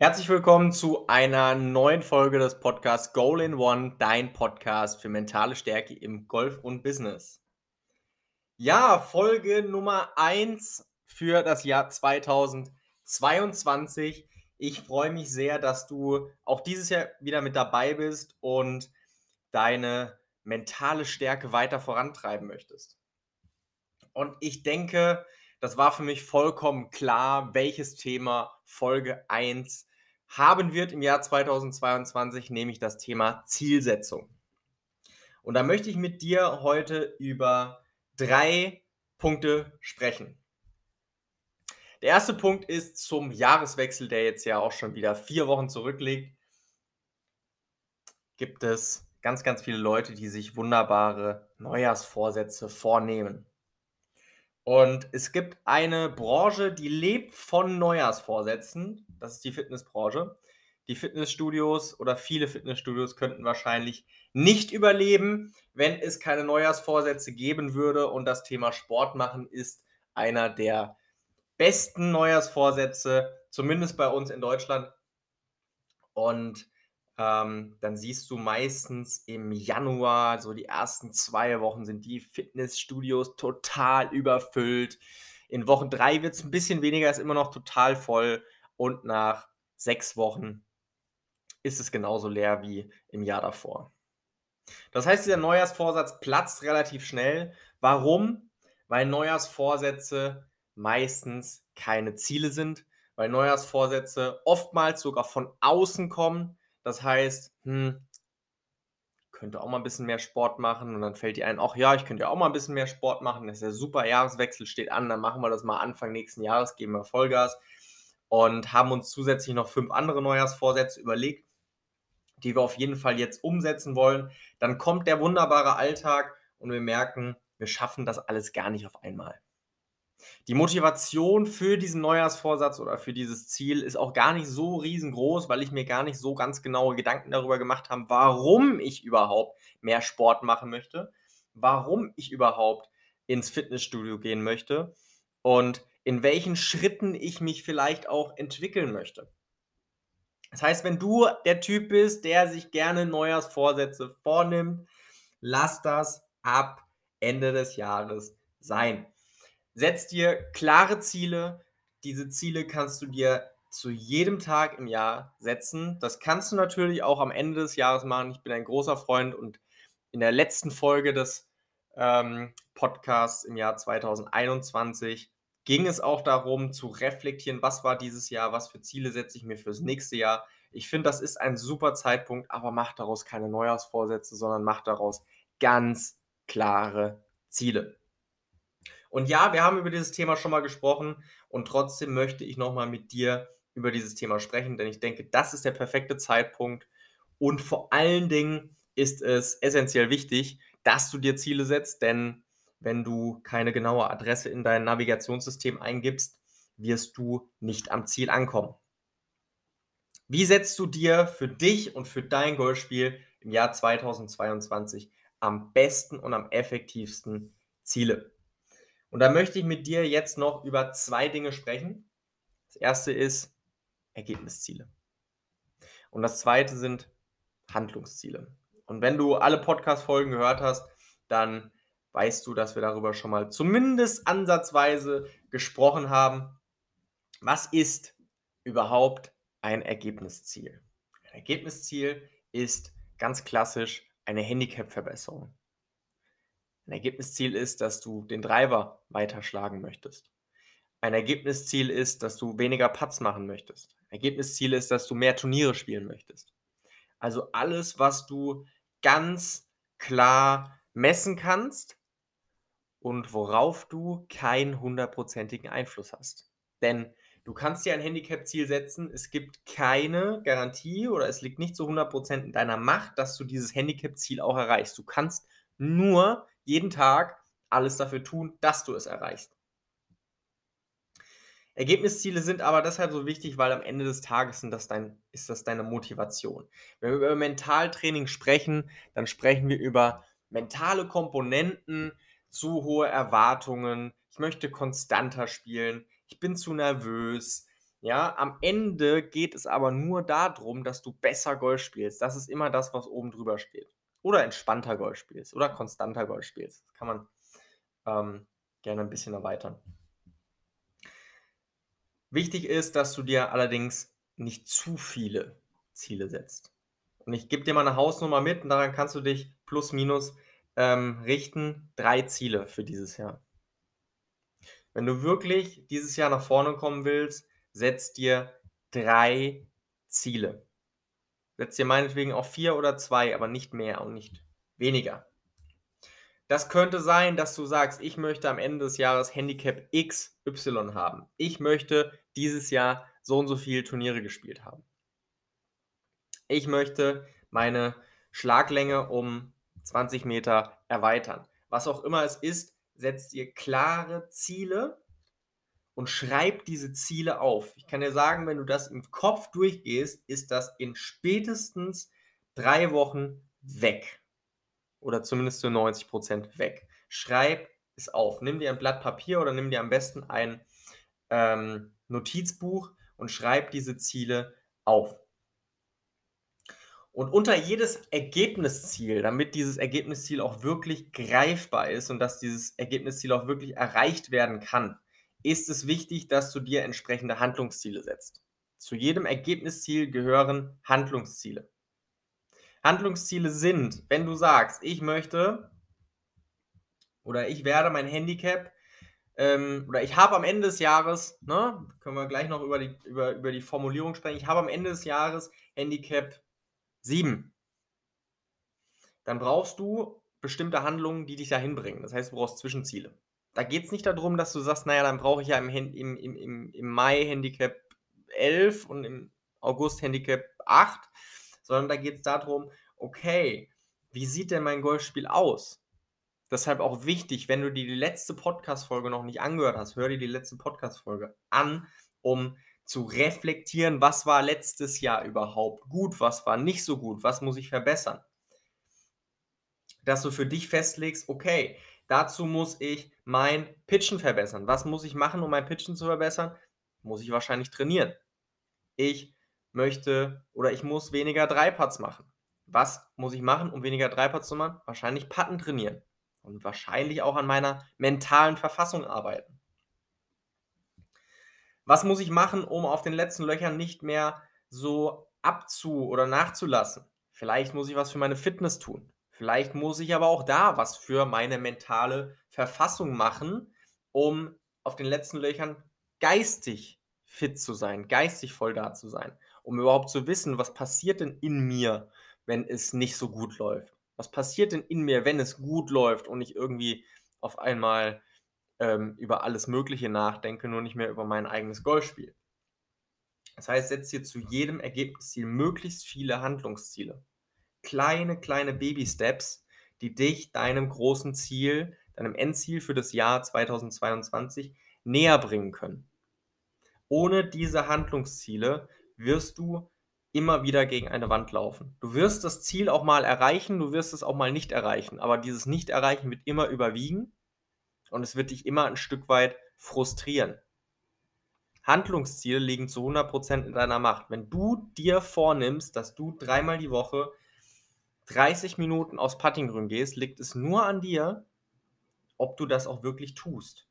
Herzlich willkommen zu einer neuen Folge des Podcasts Goal in One, dein Podcast für mentale Stärke im Golf und Business. Ja, Folge Nummer 1 für das Jahr 2022. Ich freue mich sehr, dass du auch dieses Jahr wieder mit dabei bist und deine mentale Stärke weiter vorantreiben möchtest. Und ich denke, das war für mich vollkommen klar, welches Thema Folge 1 haben wird im Jahr 2022, nämlich das Thema Zielsetzung. Und da möchte ich mit dir heute über drei Punkte sprechen. Der erste Punkt ist zum Jahreswechsel, der jetzt ja auch schon wieder vier Wochen zurückliegt. Gibt es ganz, ganz viele Leute, die sich wunderbare Neujahrsvorsätze vornehmen. Und es gibt eine Branche, die lebt von Neujahrsvorsätzen. Das ist die Fitnessbranche. Die Fitnessstudios oder viele Fitnessstudios könnten wahrscheinlich nicht überleben, wenn es keine Neujahrsvorsätze geben würde. Und das Thema Sport machen ist einer der besten Neujahrsvorsätze, zumindest bei uns in Deutschland. Und ähm, dann siehst du meistens im Januar, so die ersten zwei Wochen, sind die Fitnessstudios total überfüllt. In Woche drei wird es ein bisschen weniger, ist immer noch total voll. Und nach sechs Wochen ist es genauso leer wie im Jahr davor. Das heißt, dieser Neujahrsvorsatz platzt relativ schnell. Warum? Weil Neujahrsvorsätze meistens keine Ziele sind, weil Neujahrsvorsätze oftmals sogar von außen kommen das heißt, hm, könnte auch mal ein bisschen mehr Sport machen und dann fällt dir ein, ach ja, ich könnte ja auch mal ein bisschen mehr Sport machen. Das ist ja super, Jahreswechsel steht an, dann machen wir das mal Anfang nächsten Jahres, geben wir Vollgas und haben uns zusätzlich noch fünf andere Neujahrsvorsätze überlegt, die wir auf jeden Fall jetzt umsetzen wollen. Dann kommt der wunderbare Alltag und wir merken, wir schaffen das alles gar nicht auf einmal. Die Motivation für diesen Neujahrsvorsatz oder für dieses Ziel ist auch gar nicht so riesengroß, weil ich mir gar nicht so ganz genaue Gedanken darüber gemacht habe, warum ich überhaupt mehr Sport machen möchte, warum ich überhaupt ins Fitnessstudio gehen möchte und in welchen Schritten ich mich vielleicht auch entwickeln möchte. Das heißt, wenn du der Typ bist, der sich gerne Neujahrsvorsätze vornimmt, lass das ab Ende des Jahres sein. Setz dir klare Ziele. Diese Ziele kannst du dir zu jedem Tag im Jahr setzen. Das kannst du natürlich auch am Ende des Jahres machen. Ich bin ein großer Freund und in der letzten Folge des ähm, Podcasts im Jahr 2021 ging es auch darum zu reflektieren, was war dieses Jahr, was für Ziele setze ich mir fürs nächste Jahr. Ich finde, das ist ein super Zeitpunkt, aber mach daraus keine Neujahrsvorsätze, sondern mach daraus ganz klare Ziele. Und ja, wir haben über dieses Thema schon mal gesprochen und trotzdem möchte ich nochmal mit dir über dieses Thema sprechen, denn ich denke, das ist der perfekte Zeitpunkt und vor allen Dingen ist es essentiell wichtig, dass du dir Ziele setzt, denn wenn du keine genaue Adresse in dein Navigationssystem eingibst, wirst du nicht am Ziel ankommen. Wie setzt du dir für dich und für dein Golfspiel im Jahr 2022 am besten und am effektivsten Ziele? Und da möchte ich mit dir jetzt noch über zwei Dinge sprechen. Das erste ist Ergebnisziele. Und das zweite sind Handlungsziele. Und wenn du alle Podcast-Folgen gehört hast, dann weißt du, dass wir darüber schon mal zumindest ansatzweise gesprochen haben. Was ist überhaupt ein Ergebnisziel? Ein Ergebnisziel ist ganz klassisch eine Handicap-Verbesserung. Ein Ergebnisziel ist, dass du den Driver weiterschlagen möchtest. Ein Ergebnisziel ist, dass du weniger Putts machen möchtest. Ein Ergebnisziel ist, dass du mehr Turniere spielen möchtest. Also alles, was du ganz klar messen kannst und worauf du keinen hundertprozentigen Einfluss hast. Denn du kannst dir ein Handicap-Ziel setzen, es gibt keine Garantie oder es liegt nicht zu 100% in deiner Macht, dass du dieses Handicap-Ziel auch erreichst. Du kannst nur jeden Tag alles dafür tun, dass du es erreichst. Ergebnisziele sind aber deshalb so wichtig, weil am Ende des Tages das dein, ist das deine Motivation. Wenn wir über Mentaltraining sprechen, dann sprechen wir über mentale Komponenten, zu hohe Erwartungen, ich möchte konstanter spielen, ich bin zu nervös, Ja, am Ende geht es aber nur darum, dass du besser Golf spielst. Das ist immer das, was oben drüber steht. Oder entspannter Golf spielst oder konstanter Golf spielst. Das kann man ähm, gerne ein bisschen erweitern. Wichtig ist, dass du dir allerdings nicht zu viele Ziele setzt. Und ich gebe dir mal eine Hausnummer mit und daran kannst du dich plus minus ähm, richten. Drei Ziele für dieses Jahr. Wenn du wirklich dieses Jahr nach vorne kommen willst, setz dir drei Ziele. Setz dir meinetwegen auch vier oder zwei, aber nicht mehr und nicht weniger. Das könnte sein, dass du sagst, ich möchte am Ende des Jahres Handicap XY haben. Ich möchte dieses Jahr so und so viele Turniere gespielt haben. Ich möchte meine Schlaglänge um 20 Meter erweitern. Was auch immer es ist, setzt dir klare Ziele und schreib diese Ziele auf. Ich kann dir sagen, wenn du das im Kopf durchgehst, ist das in spätestens drei Wochen weg. Oder zumindest zu 90 Prozent weg. Schreib es auf. Nimm dir ein Blatt Papier oder nimm dir am besten ein ähm, Notizbuch und schreib diese Ziele auf. Und unter jedes Ergebnisziel, damit dieses Ergebnisziel auch wirklich greifbar ist und dass dieses Ergebnisziel auch wirklich erreicht werden kann, ist es wichtig, dass du dir entsprechende Handlungsziele setzt. Zu jedem Ergebnisziel gehören Handlungsziele. Handlungsziele sind, wenn du sagst, ich möchte oder ich werde mein Handicap ähm, oder ich habe am Ende des Jahres, ne, können wir gleich noch über die, über, über die Formulierung sprechen, ich habe am Ende des Jahres Handicap 7. Dann brauchst du bestimmte Handlungen, die dich dahin bringen. Das heißt, du brauchst Zwischenziele. Da geht es nicht darum, dass du sagst, naja, dann brauche ich ja im, im, im, im Mai Handicap 11 und im August Handicap 8, sondern da geht es darum, okay, wie sieht denn mein Golfspiel aus? Deshalb auch wichtig, wenn du dir die letzte Podcast-Folge noch nicht angehört hast, hör dir die letzte Podcast-Folge an, um zu reflektieren, was war letztes Jahr überhaupt gut, was war nicht so gut, was muss ich verbessern. Dass du für dich festlegst, okay, dazu muss ich mein Pitchen verbessern. Was muss ich machen, um mein Pitchen zu verbessern? Muss ich wahrscheinlich trainieren. Ich möchte oder ich muss weniger Dreipads machen. Was muss ich machen, um weniger Dreipads zu machen? Wahrscheinlich Patten trainieren und wahrscheinlich auch an meiner mentalen Verfassung arbeiten. Was muss ich machen, um auf den letzten Löchern nicht mehr so abzu- oder nachzulassen? Vielleicht muss ich was für meine Fitness tun. Vielleicht muss ich aber auch da was für meine mentale Verfassung machen, um auf den letzten Löchern geistig fit zu sein, geistig voll da zu sein, um überhaupt zu wissen, was passiert denn in mir, wenn es nicht so gut läuft. Was passiert denn in mir, wenn es gut läuft und ich irgendwie auf einmal ähm, über alles Mögliche nachdenke, nur nicht mehr über mein eigenes Golfspiel. Das heißt, setz dir zu jedem Ergebnisziel möglichst viele Handlungsziele. Kleine, kleine Baby-Steps, die dich deinem großen Ziel, deinem Endziel für das Jahr 2022 näher bringen können. Ohne diese Handlungsziele wirst du immer wieder gegen eine Wand laufen. Du wirst das Ziel auch mal erreichen, du wirst es auch mal nicht erreichen, aber dieses Nicht-Erreichen wird immer überwiegen und es wird dich immer ein Stück weit frustrieren. Handlungsziele liegen zu 100% in deiner Macht. Wenn du dir vornimmst, dass du dreimal die Woche 30 Minuten aufs Puttinggrün gehst, liegt es nur an dir, ob du das auch wirklich tust.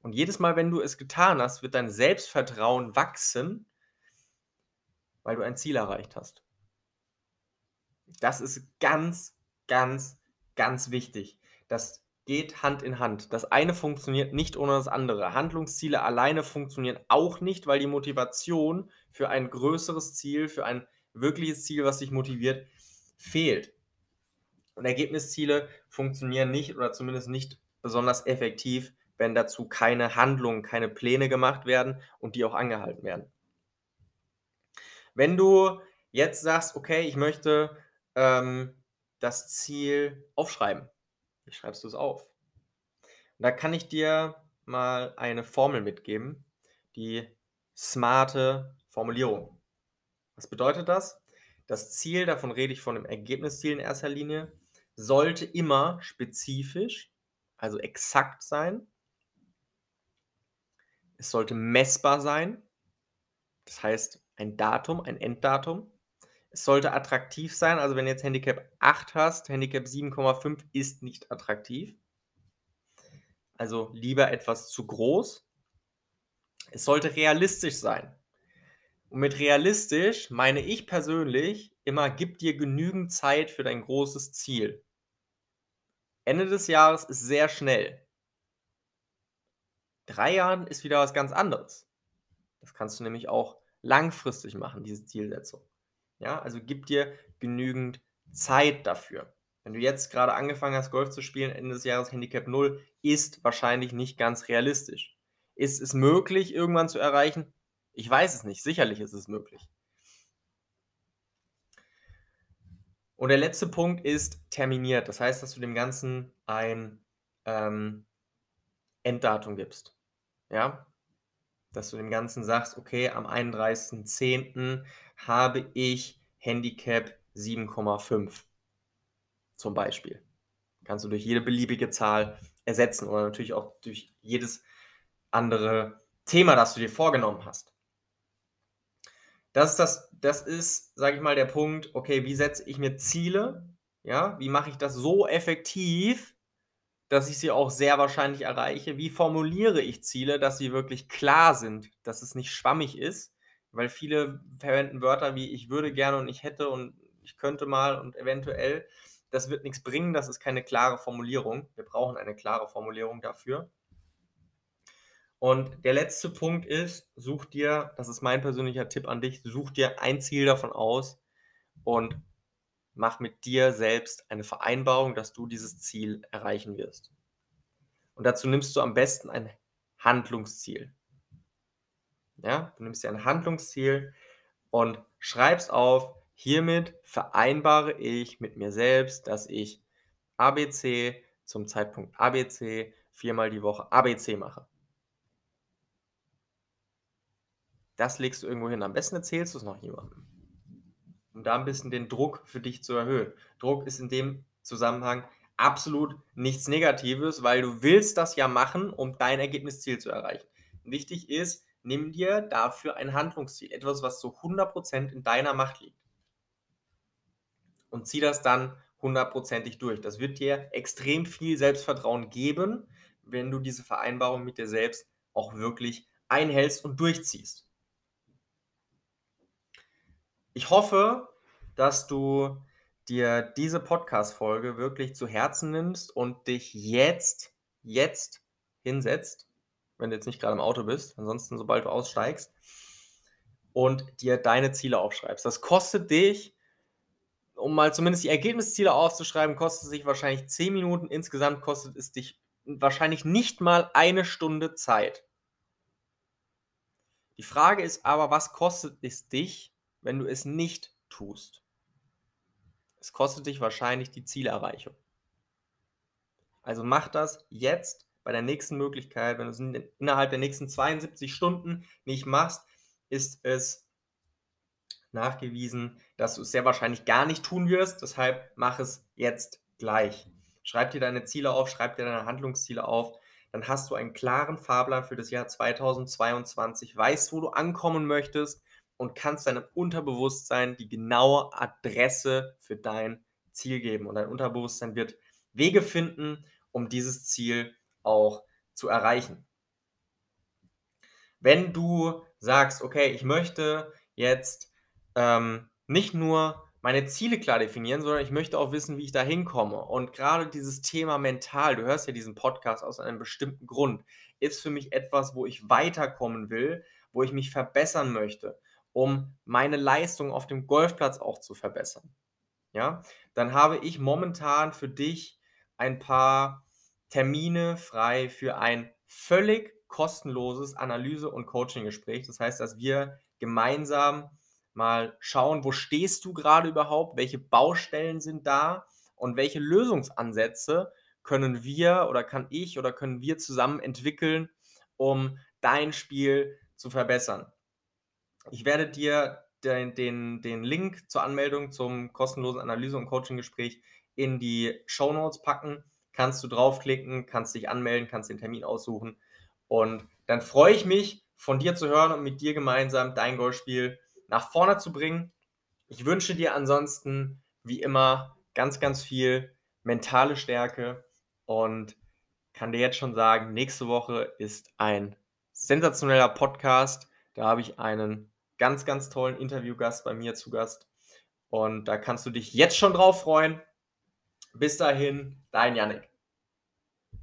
Und jedes Mal, wenn du es getan hast, wird dein Selbstvertrauen wachsen, weil du ein Ziel erreicht hast. Das ist ganz, ganz, ganz wichtig, dass geht Hand in Hand. Das eine funktioniert nicht ohne das andere. Handlungsziele alleine funktionieren auch nicht, weil die Motivation für ein größeres Ziel, für ein wirkliches Ziel, was dich motiviert, fehlt. Und Ergebnisziele funktionieren nicht oder zumindest nicht besonders effektiv, wenn dazu keine Handlungen, keine Pläne gemacht werden und die auch angehalten werden. Wenn du jetzt sagst, okay, ich möchte ähm, das Ziel aufschreiben, wie schreibst du es auf? Und da kann ich dir mal eine Formel mitgeben, die smarte Formulierung. Was bedeutet das? Das Ziel, davon rede ich von dem Ergebnisziel in erster Linie, sollte immer spezifisch, also exakt sein. Es sollte messbar sein. Das heißt, ein Datum, ein Enddatum. Es sollte attraktiv sein. Also wenn du jetzt Handicap 8 hast, Handicap 7,5 ist nicht attraktiv. Also lieber etwas zu groß. Es sollte realistisch sein. Und mit realistisch meine ich persönlich immer, gib dir genügend Zeit für dein großes Ziel. Ende des Jahres ist sehr schnell. Drei Jahren ist wieder was ganz anderes. Das kannst du nämlich auch langfristig machen, diese Zielsetzung. Ja, also gib dir genügend Zeit dafür. Wenn du jetzt gerade angefangen hast, Golf zu spielen, Ende des Jahres Handicap 0, ist wahrscheinlich nicht ganz realistisch. Ist es möglich, irgendwann zu erreichen? Ich weiß es nicht. Sicherlich ist es möglich. Und der letzte Punkt ist terminiert. Das heißt, dass du dem Ganzen ein ähm, Enddatum gibst. Ja? Dass du dem Ganzen sagst, okay, am 31.10. habe ich Handicap 7,5 zum Beispiel. Kannst du durch jede beliebige Zahl ersetzen oder natürlich auch durch jedes andere Thema, das du dir vorgenommen hast. Das ist, das, das ist, sage ich mal, der Punkt, okay, wie setze ich mir Ziele? Ja, wie mache ich das so effektiv, dass ich sie auch sehr wahrscheinlich erreiche? Wie formuliere ich Ziele, dass sie wirklich klar sind, dass es nicht schwammig ist? Weil viele verwenden Wörter wie ich würde gerne und ich hätte und ich könnte mal und eventuell. Das wird nichts bringen, das ist keine klare Formulierung. Wir brauchen eine klare Formulierung dafür. Und der letzte Punkt ist, such dir, das ist mein persönlicher Tipp an dich, such dir ein Ziel davon aus und mach mit dir selbst eine Vereinbarung, dass du dieses Ziel erreichen wirst. Und dazu nimmst du am besten ein Handlungsziel. Ja, du nimmst dir ein Handlungsziel und schreibst auf, hiermit vereinbare ich mit mir selbst, dass ich ABC zum Zeitpunkt ABC viermal die Woche ABC mache. Das legst du irgendwo hin. Am besten erzählst du es noch jemandem um da ein bisschen den Druck für dich zu erhöhen. Druck ist in dem Zusammenhang absolut nichts Negatives, weil du willst das ja machen, um dein Ergebnisziel zu erreichen. Wichtig ist, nimm dir dafür ein Handlungsziel, etwas, was zu 100% in deiner Macht liegt. Und zieh das dann hundertprozentig durch. Das wird dir extrem viel Selbstvertrauen geben, wenn du diese Vereinbarung mit dir selbst auch wirklich einhältst und durchziehst. Ich hoffe, dass du dir diese Podcast-Folge wirklich zu Herzen nimmst und dich jetzt, jetzt hinsetzt, wenn du jetzt nicht gerade im Auto bist, ansonsten sobald du aussteigst, und dir deine Ziele aufschreibst. Das kostet dich, um mal zumindest die Ergebnisziele aufzuschreiben, kostet es sich wahrscheinlich 10 Minuten. Insgesamt kostet es dich wahrscheinlich nicht mal eine Stunde Zeit. Die Frage ist aber, was kostet es dich, wenn du es nicht tust. Es kostet dich wahrscheinlich die Zielerreichung. Also mach das jetzt bei der nächsten Möglichkeit. Wenn du es innerhalb der nächsten 72 Stunden nicht machst, ist es nachgewiesen, dass du es sehr wahrscheinlich gar nicht tun wirst. Deshalb mach es jetzt gleich. Schreib dir deine Ziele auf, schreib dir deine Handlungsziele auf. Dann hast du einen klaren Fahrplan für das Jahr 2022, weißt, wo du ankommen möchtest und kannst deinem Unterbewusstsein die genaue Adresse für dein Ziel geben. Und dein Unterbewusstsein wird Wege finden, um dieses Ziel auch zu erreichen. Wenn du sagst, okay, ich möchte jetzt ähm, nicht nur meine Ziele klar definieren, sondern ich möchte auch wissen, wie ich da hinkomme. Und gerade dieses Thema mental, du hörst ja diesen Podcast aus einem bestimmten Grund, ist für mich etwas, wo ich weiterkommen will, wo ich mich verbessern möchte um meine Leistung auf dem Golfplatz auch zu verbessern. Ja, dann habe ich momentan für dich ein paar Termine frei für ein völlig kostenloses Analyse- und Coaching-Gespräch. Das heißt, dass wir gemeinsam mal schauen, wo stehst du gerade überhaupt, welche Baustellen sind da und welche Lösungsansätze können wir oder kann ich oder können wir zusammen entwickeln, um dein Spiel zu verbessern. Ich werde dir den, den, den Link zur Anmeldung zum kostenlosen Analyse- und Coaching-Gespräch in die Show Notes packen. Kannst du draufklicken, kannst dich anmelden, kannst den Termin aussuchen. Und dann freue ich mich von dir zu hören und mit dir gemeinsam dein Golfspiel nach vorne zu bringen. Ich wünsche dir ansonsten, wie immer, ganz, ganz viel mentale Stärke und kann dir jetzt schon sagen, nächste Woche ist ein sensationeller Podcast. Da habe ich einen ganz, ganz tollen Interviewgast bei mir zu Gast. Und da kannst du dich jetzt schon drauf freuen. Bis dahin, dein Yannick.